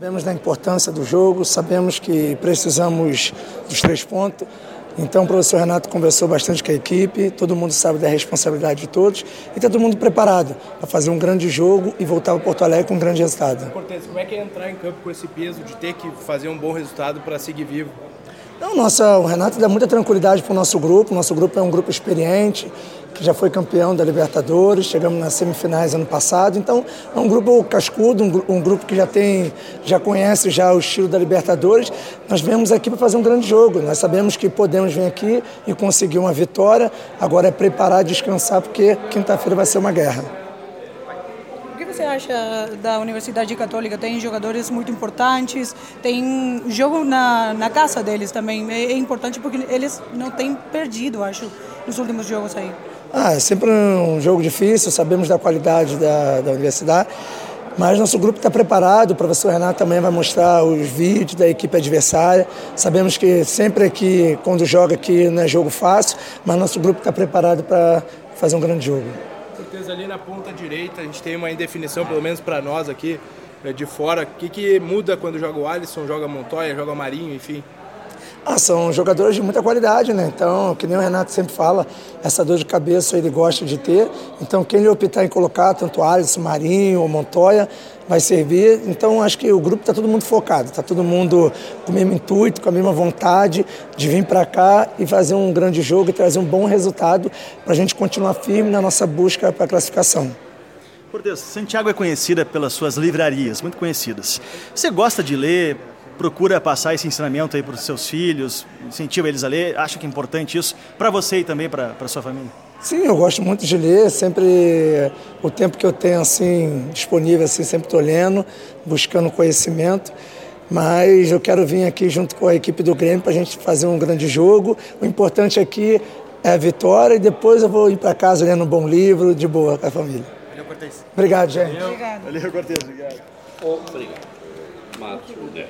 Sabemos da importância do jogo, sabemos que precisamos dos três pontos. Então o professor Renato conversou bastante com a equipe, todo mundo sabe da responsabilidade de todos e está todo mundo preparado para fazer um grande jogo e voltar para Porto Alegre com um grande resultado. Cortez, como é que é entrar em campo com esse peso de ter que fazer um bom resultado para seguir vivo? Não, nossa, o Renato dá muita tranquilidade para o nosso grupo. Nosso grupo é um grupo experiente, que já foi campeão da Libertadores, chegamos nas semifinais ano passado. Então, é um grupo cascudo, um, um grupo que já tem, já conhece já o estilo da Libertadores. Nós viemos aqui para fazer um grande jogo. Nós sabemos que podemos vir aqui e conseguir uma vitória. Agora é preparar, descansar, porque quinta-feira vai ser uma guerra você acha da Universidade Católica? Tem jogadores muito importantes, tem jogo na, na casa deles também. É, é importante porque eles não têm perdido, acho, nos últimos jogos aí. Ah, é sempre um jogo difícil, sabemos da qualidade da, da universidade. Mas nosso grupo está preparado, o professor Renato também vai mostrar os vídeos da equipe adversária. Sabemos que sempre aqui, quando joga aqui, não é jogo fácil, mas nosso grupo está preparado para fazer um grande jogo certeza ali na ponta direita a gente tem uma indefinição, pelo menos para nós aqui é, de fora. O que, que muda quando joga o Alisson, joga Montoya, joga Marinho, enfim? Ah, são jogadores de muita qualidade, né? Então, que nem o Renato sempre fala, essa dor de cabeça ele gosta de ter. Então, quem ele optar em colocar, tanto Alisson, Marinho ou Montoya, vai servir. Então, acho que o grupo está todo mundo focado, está todo mundo com o mesmo intuito, com a mesma vontade de vir para cá e fazer um grande jogo e trazer um bom resultado para a gente continuar firme na nossa busca para a classificação. Por Deus, Santiago é conhecida pelas suas livrarias, muito conhecidas. Você gosta de ler? Procura passar esse ensinamento aí para os seus filhos, incentiva eles a ler? Acha que é importante isso para você e também para a sua família? Sim, eu gosto muito de ler, sempre o tempo que eu tenho assim disponível assim sempre estou lendo, buscando conhecimento. Mas eu quero vir aqui junto com a equipe do Grêmio para a gente fazer um grande jogo. O importante aqui é a vitória e depois eu vou ir para casa lendo um bom livro, de boa com a família. Valeu, Cortez. Obrigado, gente. Valeu, Valeu Cortez. Obrigado. Obrigado. Marcos, né?